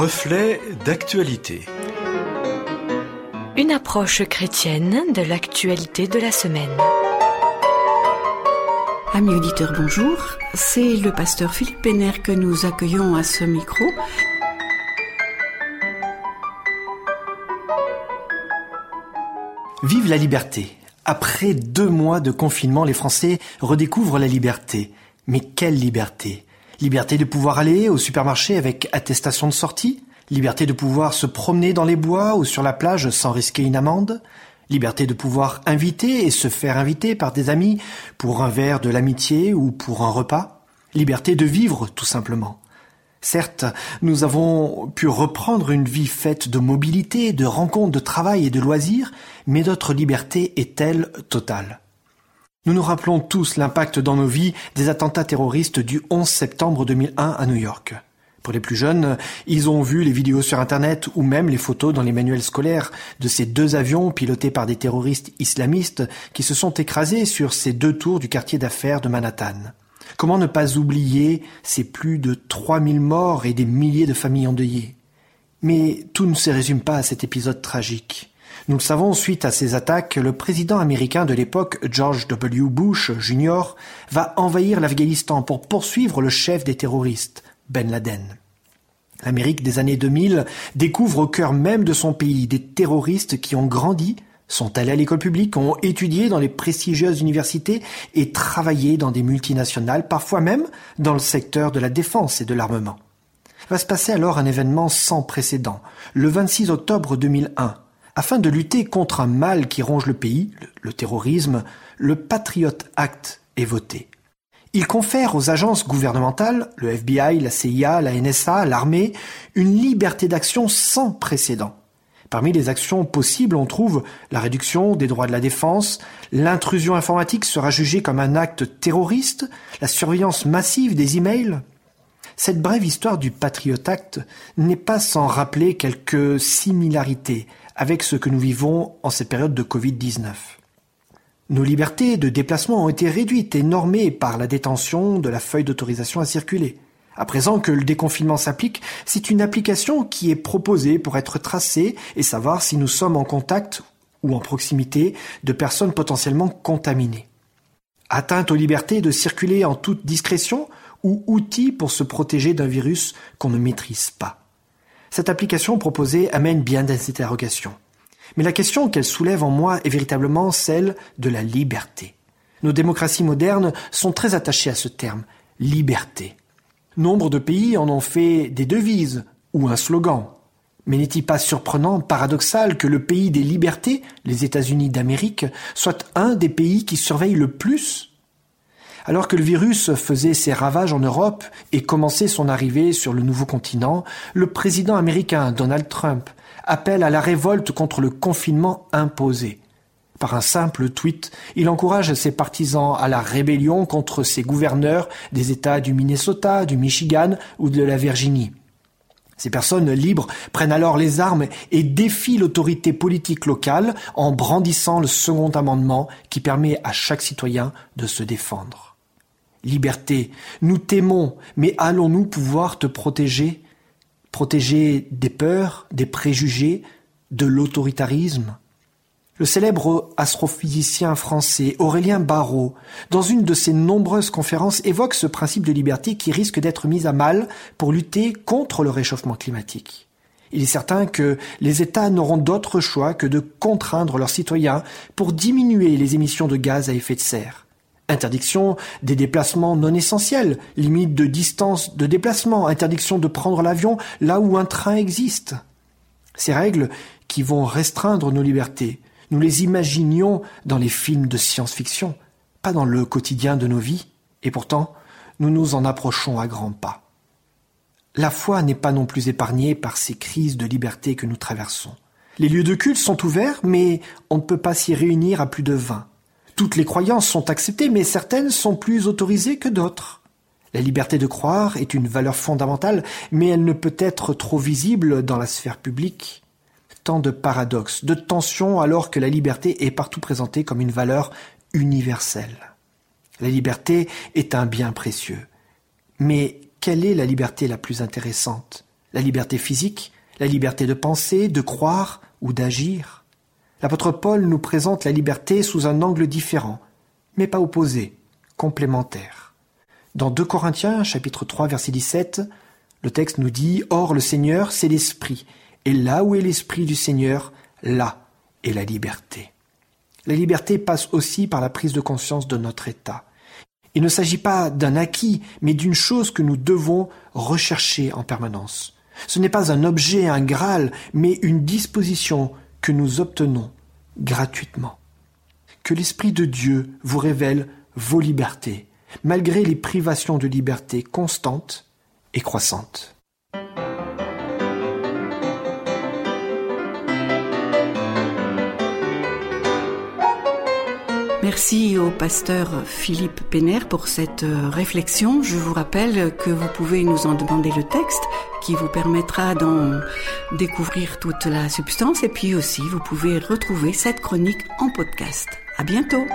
Reflet d'actualité. Une approche chrétienne de l'actualité de la semaine. Amis auditeurs, bonjour. C'est le pasteur Philippe Penner que nous accueillons à ce micro. Vive la liberté. Après deux mois de confinement, les Français redécouvrent la liberté. Mais quelle liberté? Liberté de pouvoir aller au supermarché avec attestation de sortie. Liberté de pouvoir se promener dans les bois ou sur la plage sans risquer une amende. Liberté de pouvoir inviter et se faire inviter par des amis pour un verre de l'amitié ou pour un repas. Liberté de vivre, tout simplement. Certes, nous avons pu reprendre une vie faite de mobilité, de rencontres, de travail et de loisirs, mais notre liberté est-elle totale? Nous nous rappelons tous l'impact dans nos vies des attentats terroristes du 11 septembre 2001 à New York. Pour les plus jeunes, ils ont vu les vidéos sur Internet ou même les photos dans les manuels scolaires de ces deux avions pilotés par des terroristes islamistes qui se sont écrasés sur ces deux tours du quartier d'affaires de Manhattan. Comment ne pas oublier ces plus de 3000 morts et des milliers de familles endeuillées? Mais tout ne se résume pas à cet épisode tragique. Nous le savons, suite à ces attaques, le président américain de l'époque, George W. Bush Jr., va envahir l'Afghanistan pour poursuivre le chef des terroristes, Ben Laden. L'Amérique des années 2000 découvre au cœur même de son pays des terroristes qui ont grandi, sont allés à l'école publique, ont étudié dans les prestigieuses universités et travaillé dans des multinationales, parfois même dans le secteur de la défense et de l'armement. Va se passer alors un événement sans précédent. Le 26 octobre 2001, afin de lutter contre un mal qui ronge le pays, le, terrorisme, le Patriot Act est voté. Il confère aux agences gouvernementales, le FBI, la CIA, la NSA, l'armée, une liberté d'action sans précédent. Parmi les actions possibles, on trouve la réduction des droits de la défense, l'intrusion informatique sera jugée comme un acte terroriste, la surveillance massive des emails. Cette brève histoire du Patriot Act n'est pas sans rappeler quelques similarités avec ce que nous vivons en cette période de Covid-19. Nos libertés de déplacement ont été réduites et normées par la détention de la feuille d'autorisation à circuler. À présent que le déconfinement s'applique, c'est une application qui est proposée pour être tracée et savoir si nous sommes en contact ou en proximité de personnes potentiellement contaminées. Atteinte aux libertés de circuler en toute discrétion ou outil pour se protéger d'un virus qu'on ne maîtrise pas. Cette application proposée amène bien d'interrogations. Mais la question qu'elle soulève en moi est véritablement celle de la liberté. Nos démocraties modernes sont très attachées à ce terme, liberté. Nombre de pays en ont fait des devises ou un slogan. Mais n'est-il pas surprenant, paradoxal, que le pays des libertés, les États-Unis d'Amérique, soit un des pays qui surveille le plus alors que le virus faisait ses ravages en Europe et commençait son arrivée sur le nouveau continent, le président américain Donald Trump appelle à la révolte contre le confinement imposé. Par un simple tweet, il encourage ses partisans à la rébellion contre ses gouverneurs des États du Minnesota, du Michigan ou de la Virginie. Ces personnes libres prennent alors les armes et défient l'autorité politique locale en brandissant le second amendement qui permet à chaque citoyen de se défendre. Liberté, nous t'aimons, mais allons-nous pouvoir te protéger? Protéger des peurs, des préjugés, de l'autoritarisme? Le célèbre astrophysicien français Aurélien Barrault, dans une de ses nombreuses conférences, évoque ce principe de liberté qui risque d'être mis à mal pour lutter contre le réchauffement climatique. Il est certain que les États n'auront d'autre choix que de contraindre leurs citoyens pour diminuer les émissions de gaz à effet de serre. Interdiction des déplacements non essentiels, limite de distance de déplacement, interdiction de prendre l'avion là où un train existe. Ces règles qui vont restreindre nos libertés, nous les imaginions dans les films de science-fiction, pas dans le quotidien de nos vies, et pourtant nous nous en approchons à grands pas. La foi n'est pas non plus épargnée par ces crises de liberté que nous traversons. Les lieux de culte sont ouverts, mais on ne peut pas s'y réunir à plus de vingt. Toutes les croyances sont acceptées, mais certaines sont plus autorisées que d'autres. La liberté de croire est une valeur fondamentale, mais elle ne peut être trop visible dans la sphère publique. Tant de paradoxes, de tensions, alors que la liberté est partout présentée comme une valeur universelle. La liberté est un bien précieux. Mais quelle est la liberté la plus intéressante? La liberté physique, la liberté de penser, de croire ou d'agir? L'apôtre Paul nous présente la liberté sous un angle différent, mais pas opposé, complémentaire. Dans 2 Corinthiens chapitre 3 verset 17, le texte nous dit Or le Seigneur, c'est l'Esprit, et là où est l'Esprit du Seigneur, là est la liberté. La liberté passe aussi par la prise de conscience de notre état. Il ne s'agit pas d'un acquis, mais d'une chose que nous devons rechercher en permanence. Ce n'est pas un objet, un Graal, mais une disposition que nous obtenons gratuitement. Que l'Esprit de Dieu vous révèle vos libertés, malgré les privations de liberté constantes et croissantes. Merci au pasteur Philippe Pénère pour cette euh, réflexion. Je vous rappelle que vous pouvez nous en demander le texte qui vous permettra d'en découvrir toute la substance et puis aussi vous pouvez retrouver cette chronique en podcast. À bientôt!